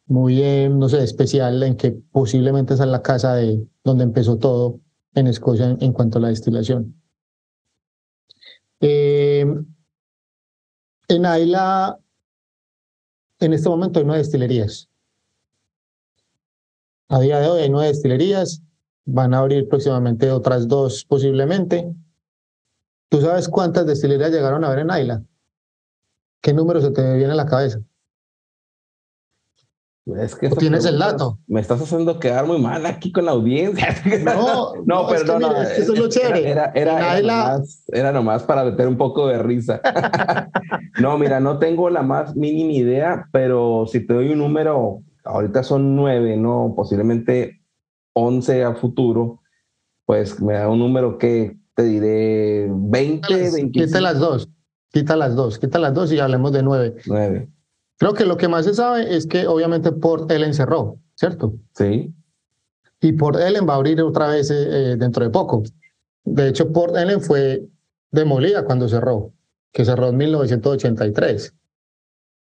muy, eh, no sé, especial en que posiblemente esa es la casa de donde empezó todo en Escocia en, en cuanto a la destilación. Eh, en Ayla, en este momento hay nueve destilerías. A día de hoy hay nueve destilerías, van a abrir próximamente otras dos posiblemente. ¿Tú sabes cuántas destilerías llegaron a ver en Ayla? ¿Qué número se te viene a la cabeza? Es que tienes el dato. Me estás haciendo quedar muy mal aquí con la audiencia. No, no, no perdón. Es que, mira, eso es lo chévere. Era, era, era, nomás, era, nomás, para meter un poco de risa. no, mira, no tengo la más mínima idea, pero si te doy un número, ahorita son nueve, ¿no? Posiblemente once a futuro, pues me da un número que te diré 20, 25. Quita las dos, quita las dos, quita las dos y hablemos de nueve. Nueve. Creo que lo que más se sabe es que obviamente Port Ellen cerró, ¿cierto? Sí. Y Port Ellen va a abrir otra vez eh, dentro de poco. De hecho, Port Ellen fue demolida cuando cerró, que cerró en 1983.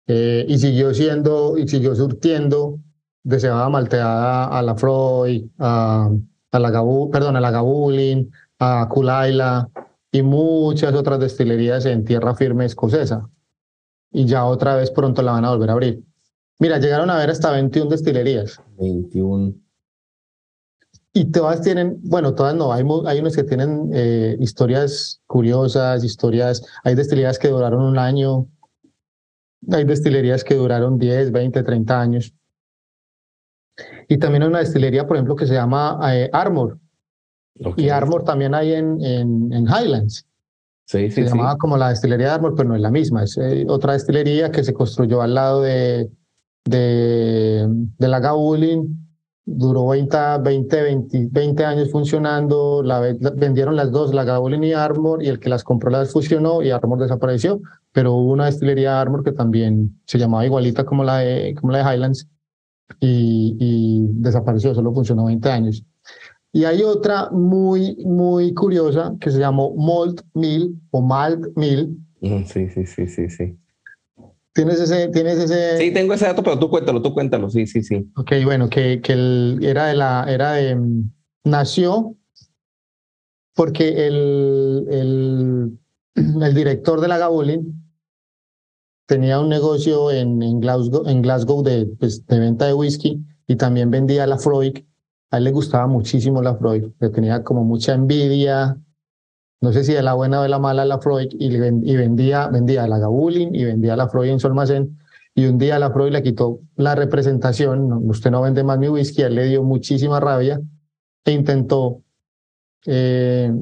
Eh, y siguió siendo, y siguió surtiendo de cebada malteada a la Freud, a, a la Gabu, perdón, a la Gabulin, a Kulaila y muchas otras destilerías en tierra firme escocesa y ya otra vez pronto la van a volver a abrir. Mira, llegaron a ver hasta 21 destilerías. 21. Y todas tienen, bueno, todas no, hay, hay unos que tienen eh, historias curiosas, historias, hay destilerías que duraron un año, hay destilerías que duraron 10, 20, 30 años. Y también hay una destilería, por ejemplo, que se llama eh, Armor, Y Armor también hay en, en, en Highlands. Sí, sí, se llamaba como la destilería de Armor, pero no es la misma. Es eh, otra destilería que se construyó al lado de, de, de la Gabulin. Duró 20, 20, 20, años funcionando. La, vendieron las dos, la Gabulin y Armor, y el que las compró las fusionó y Armor desapareció. Pero hubo una destilería de Armor que también se llamaba igualita como la de, como la de Highlands y, y desapareció, solo funcionó 20 años. Y hay otra muy, muy curiosa que se llamó Malt Mill o Malt Mill. Sí, sí, sí, sí, sí. ¿Tienes ese, ¿Tienes ese? Sí, tengo ese dato, pero tú cuéntalo, tú cuéntalo, sí, sí, sí. Ok, bueno, que, que él era de la, era de, mm, nació porque el, el, el director de la Gabulin tenía un negocio en, en Glasgow, en Glasgow de, pues, de venta de whisky y también vendía la Freud a él le gustaba muchísimo la Freud, le tenía como mucha envidia, no sé si de la buena o la mala la Freud, y, vendía, vendía la Gabulin y vendía la Freud en su almacén. Y un día la Freud le quitó la representación, usted no vende más mi whisky, él le dio muchísima rabia e intentó, eh,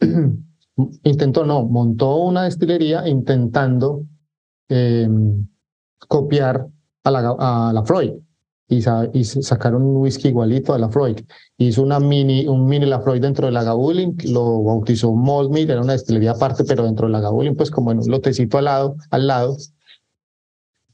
intentó no, montó una destilería intentando eh, copiar a la Freud y, sacaron un whisky igualito a la Freud. Hizo una mini, un mini la Freud dentro de la Gabulin, lo bautizó Malt Mill, era una destilería aparte, pero dentro de la Gabulin, pues como en un lotecito al lado, al lado.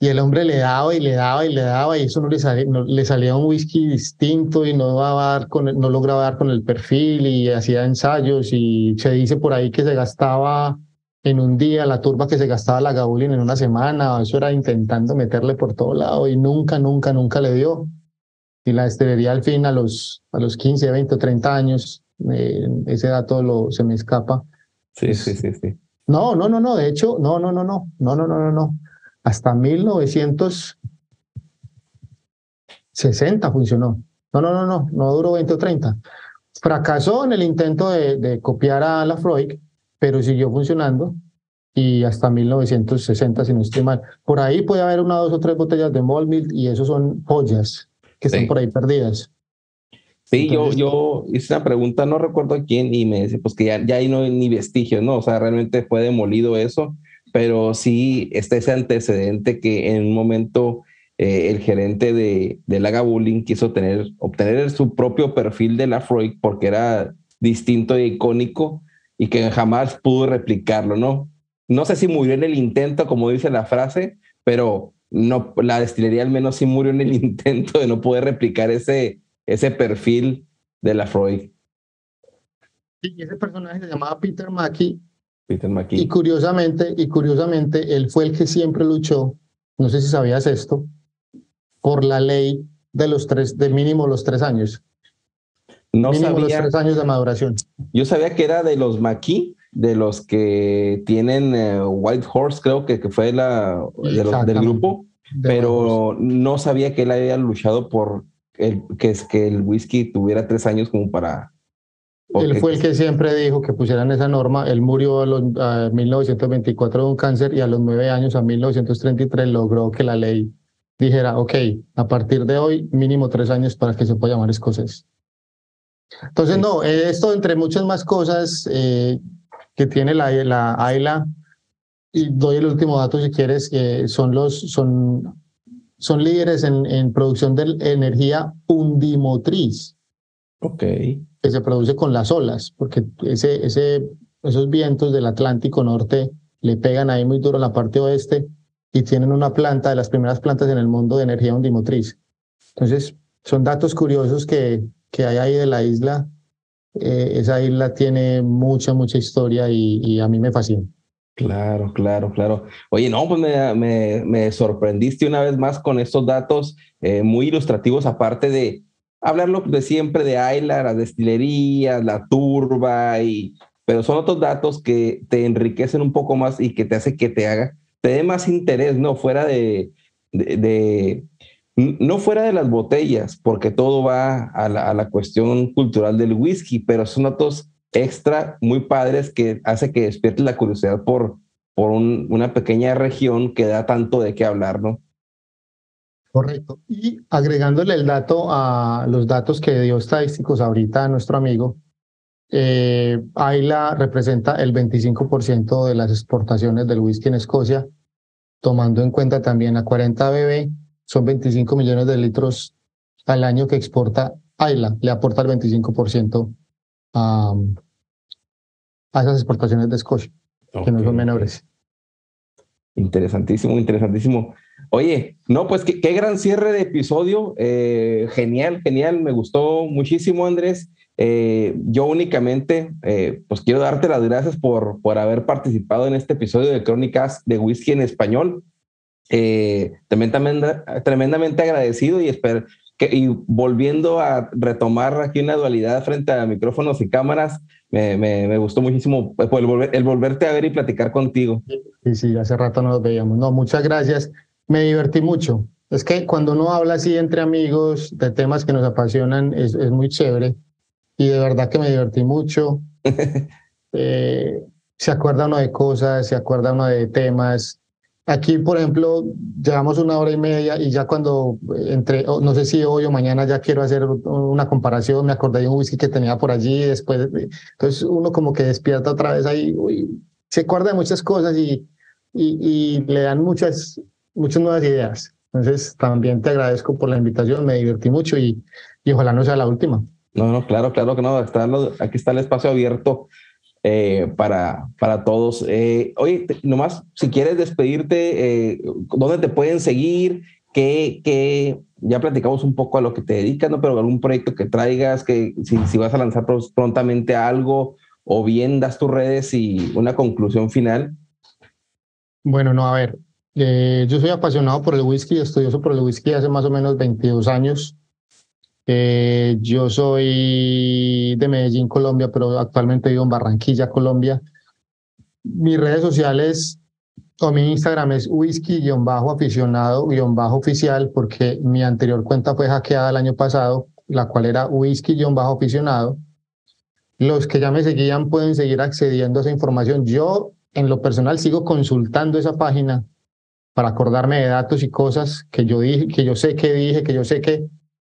Y el hombre le daba y le daba y le daba y eso no le, salía, le salía un whisky distinto y no, dar con, no lograba dar con el perfil y hacía ensayos y se dice por ahí que se gastaba en un día, la turba que se gastaba la Gabulin en una semana, eso era intentando meterle por todo lado y nunca, nunca, nunca le dio. Y la destilería al fin a los, a los 15, 20 30 años, eh, ese dato lo, se me escapa. Sí, sí, sí, sí. No, no, no, no, de hecho, no, no, no, no, no, no, no, no, no. Hasta 1960 funcionó. No, no, no, no, no duró 20 o 30. Fracasó en el intento de, de copiar a la Freud pero siguió funcionando y hasta 1960, si no estoy mal. Por ahí puede haber una, dos o tres botellas de Molmilk y eso son joyas que están por ahí perdidas. Sí, yo, yo hice una pregunta, no recuerdo a quién, y me dice, pues que ya, ya ahí no hay ni vestigios, ¿no? O sea, realmente fue demolido eso, pero sí está ese antecedente que en un momento eh, el gerente de, de la Gabulin quiso tener, obtener su propio perfil de la Freud porque era distinto e icónico y que jamás pudo replicarlo, ¿no? No sé si murió en el intento, como dice la frase, pero no, la destilería al menos sí murió en el intento de no poder replicar ese, ese perfil de la Freud. Y ese personaje se llamaba Peter Mackey. Peter Mackey. Y curiosamente, y curiosamente, él fue el que siempre luchó, no sé si sabías esto, por la ley de los tres, de mínimo los tres años. No sabía. los tres años de maduración. Yo sabía que era de los Maquis, de los que tienen eh, White Horse, creo que, que fue la del grupo, pero no sabía que él había luchado por el, que, es, que el whisky tuviera tres años como para... Él fue el que siempre dijo que pusieran esa norma. Él murió a, los, 1924 de un cáncer y a los nueve años, a 1933, logró que la ley dijera, ok, a partir de hoy, mínimo tres años para que se pueda llamar escocés. Entonces, no, esto entre muchas más cosas eh, que tiene la, la AILA, y doy el último dato si quieres, que son los, son, son líderes en, en producción de energía undimotriz. Ok. Que se produce con las olas, porque ese, ese, esos vientos del Atlántico Norte le pegan ahí muy duro a la parte oeste y tienen una planta, de las primeras plantas en el mundo de energía undimotriz. Entonces, son datos curiosos que, que hay ahí de la isla. Eh, esa isla tiene mucha, mucha historia y, a mí me fascina. Claro, claro, claro. Oye, no, pues me, me, sorprendiste una vez más con estos datos eh, muy ilustrativos, aparte de hablarlo de siempre de Ayla, la destilería, la turba, y, pero son otros datos que te enriquecen un poco más y que te hace que te haga, te dé más interés, ¿no? Fuera de, de no fuera de las botellas, porque todo va a la, cuestión cultural del whisky, pero son datos extra muy padres que hace que despierte la curiosidad por, por una pequeña región que da tanto de qué hablar, ¿no? Correcto. Y agregándole el dato a los datos que dio estadísticos ahorita a nuestro amigo, Eh, Ayla representa el 25% de las exportaciones del whisky en Escocia, tomando en cuenta también a 40 BB, son 25 millones de litros al año que exporta Ayla, le aporta el 25% a, a esas exportaciones de Escocia, que no son menores. Interesantísimo, interesantísimo. Oye, no, pues qué, gran cierre de episodio. Eh, genial, genial. Me gustó muchísimo, Andrés. Eh, yo únicamente, eh, pues quiero darte las gracias por, por haber participado en este episodio de Crónicas de Whisky en Español. También, también, tremendamente agradecido y espero que, y volviendo a retomar aquí una dualidad frente a micrófonos y cámaras, me, me, gustó muchísimo pues, el, volver, el volverte a ver y platicar contigo. Sí, sí, hace rato no nos veíamos. No, muchas gracias me divertí mucho. Es que cuando uno habla así entre amigos de temas que nos apasionan, es, es muy chévere. Y de verdad que me divertí mucho. eh, se acuerda uno de cosas, se acuerda uno de temas. Aquí, por ejemplo, llevamos una hora y media y ya cuando entre, no sé si hoy o mañana ya quiero hacer una comparación, me acordé de un whisky que tenía por allí, después, entonces uno como que despierta otra vez ahí, uy, se acuerda de muchas cosas y, y, y le dan muchas, muchas nuevas ideas. Entonces, también te agradezco por la invitación, me divertí mucho y, y ojalá no sea la última. No, no, claro, claro que no. Está, aquí está el espacio abierto eh, para, para todos. Eh, oye, nomás, si quieres despedirte, eh, ¿dónde te pueden seguir? ¿Qué, qué, ya platicamos un poco a lo que te dedicas, ¿no? Pero algún proyecto que traigas, que si, si vas a lanzar prontamente algo o bien das tus redes y una conclusión final. Bueno, no, a ver, eh, yo soy apasionado por el whisky, estudioso por el whisky hace más o menos 22 años. Eh, yo soy de Medellín, Colombia, pero actualmente vivo en Barranquilla, Colombia. Mis redes sociales o mi Instagram es whisky-aficionado-oficial porque mi anterior cuenta fue hackeada el año pasado, la cual era whisky-aficionado. Los que ya me seguían pueden seguir accediendo a esa información. Yo, en lo personal, sigo consultando esa página para acordarme de datos y cosas que yo dije, que yo sé que dije, que yo sé que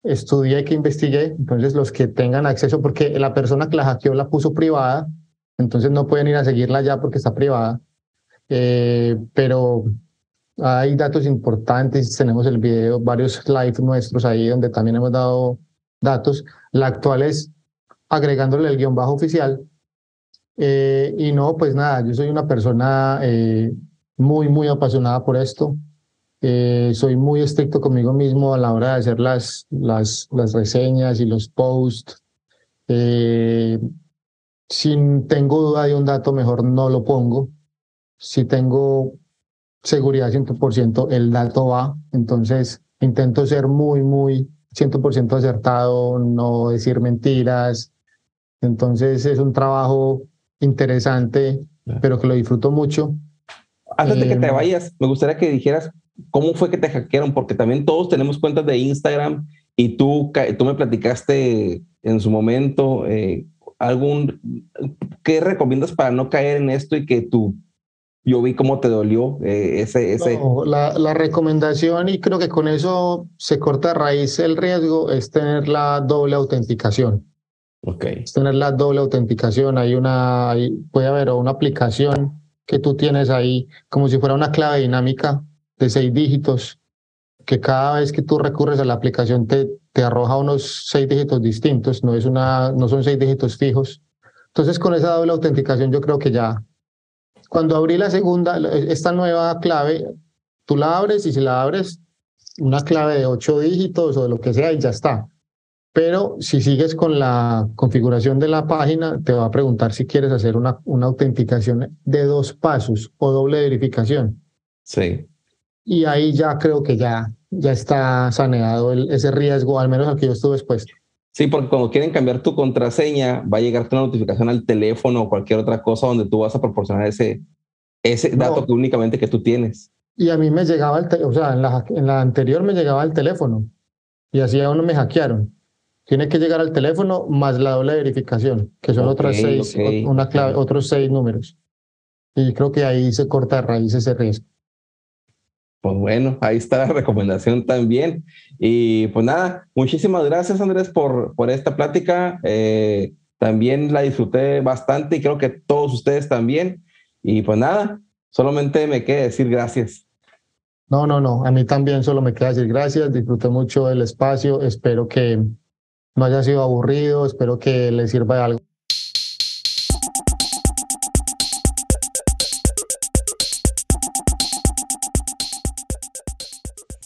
estudié, que investigué. Entonces, los que tengan acceso, porque la persona que la hackeó la puso privada, entonces no pueden ir a seguirla ya porque está privada. Eh, pero hay datos importantes, tenemos el video, varios live nuestros ahí donde también hemos dado datos. La actual es agregándole el guion bajo oficial. Eh, y no, pues nada, yo soy una persona eh, muy, muy apasionada por esto. Eh, soy muy estricto conmigo mismo a la hora de hacer las, las, las reseñas y los posts. Eh, si tengo duda de un dato, mejor no lo pongo. Si tengo seguridad 100%, el dato va. Entonces, intento ser muy, muy 100% acertado, no decir mentiras. Entonces, es un trabajo interesante, pero que lo disfruto mucho antes de que te em. vayas, me gustaría que dijeras cómo fue que te hackearon, porque también todos tenemos cuentas de Instagram y tú, tú me platicaste en su momento eh, algún, ¿qué recomiendas para no caer en esto y que tú, yo vi cómo te dolió eh, ese... ese... la, la, recomendación, y creo que con eso se corta a raíz el riesgo, es tener la doble autenticación. Ok. Es tener la doble autenticación. Hay una, hay, puede haber una aplicación que tú tienes ahí como si fuera una clave dinámica de seis dígitos, que cada vez que tú recurres a la aplicación te, te arroja unos seis dígitos distintos, no, es una, no son seis dígitos fijos. Entonces con esa doble autenticación yo creo que ya, cuando abrí la segunda, esta nueva clave, tú la abres y si la abres, una clave de ocho dígitos o de lo que sea y ya está. Pero si sigues con la configuración de la página, te va a preguntar si quieres hacer una, una autenticación de dos pasos o doble verificación. Sí. Y ahí ya creo que ya, ya está saneado ese riesgo, al menos al que yo estuve expuesto. Sí, porque cuando quieren cambiar tu contraseña, va a llegarte una notificación al teléfono o cualquier otra cosa donde tú vas a proporcionar ese, ese dato que únicamente que tú tienes. Y a mí me llegaba el, o sea, en la, en la anterior me llegaba el teléfono y así a uno me hackearon tiene que llegar al teléfono más la doble verificación, que son otras seis, una clave, otros seis números. Y creo que ahí se corta de raíz ese riesgo. Pues bueno, ahí está la recomendación también. Y pues nada, muchísimas gracias Andrés por, por esta plática. Eh, también la disfruté bastante y creo que todos ustedes también. Y pues nada, solamente me queda decir gracias. No, no, no, a mí también solo me queda decir gracias, disfruté mucho el espacio, espero que no haya sido aburrido, espero que les sirva algo.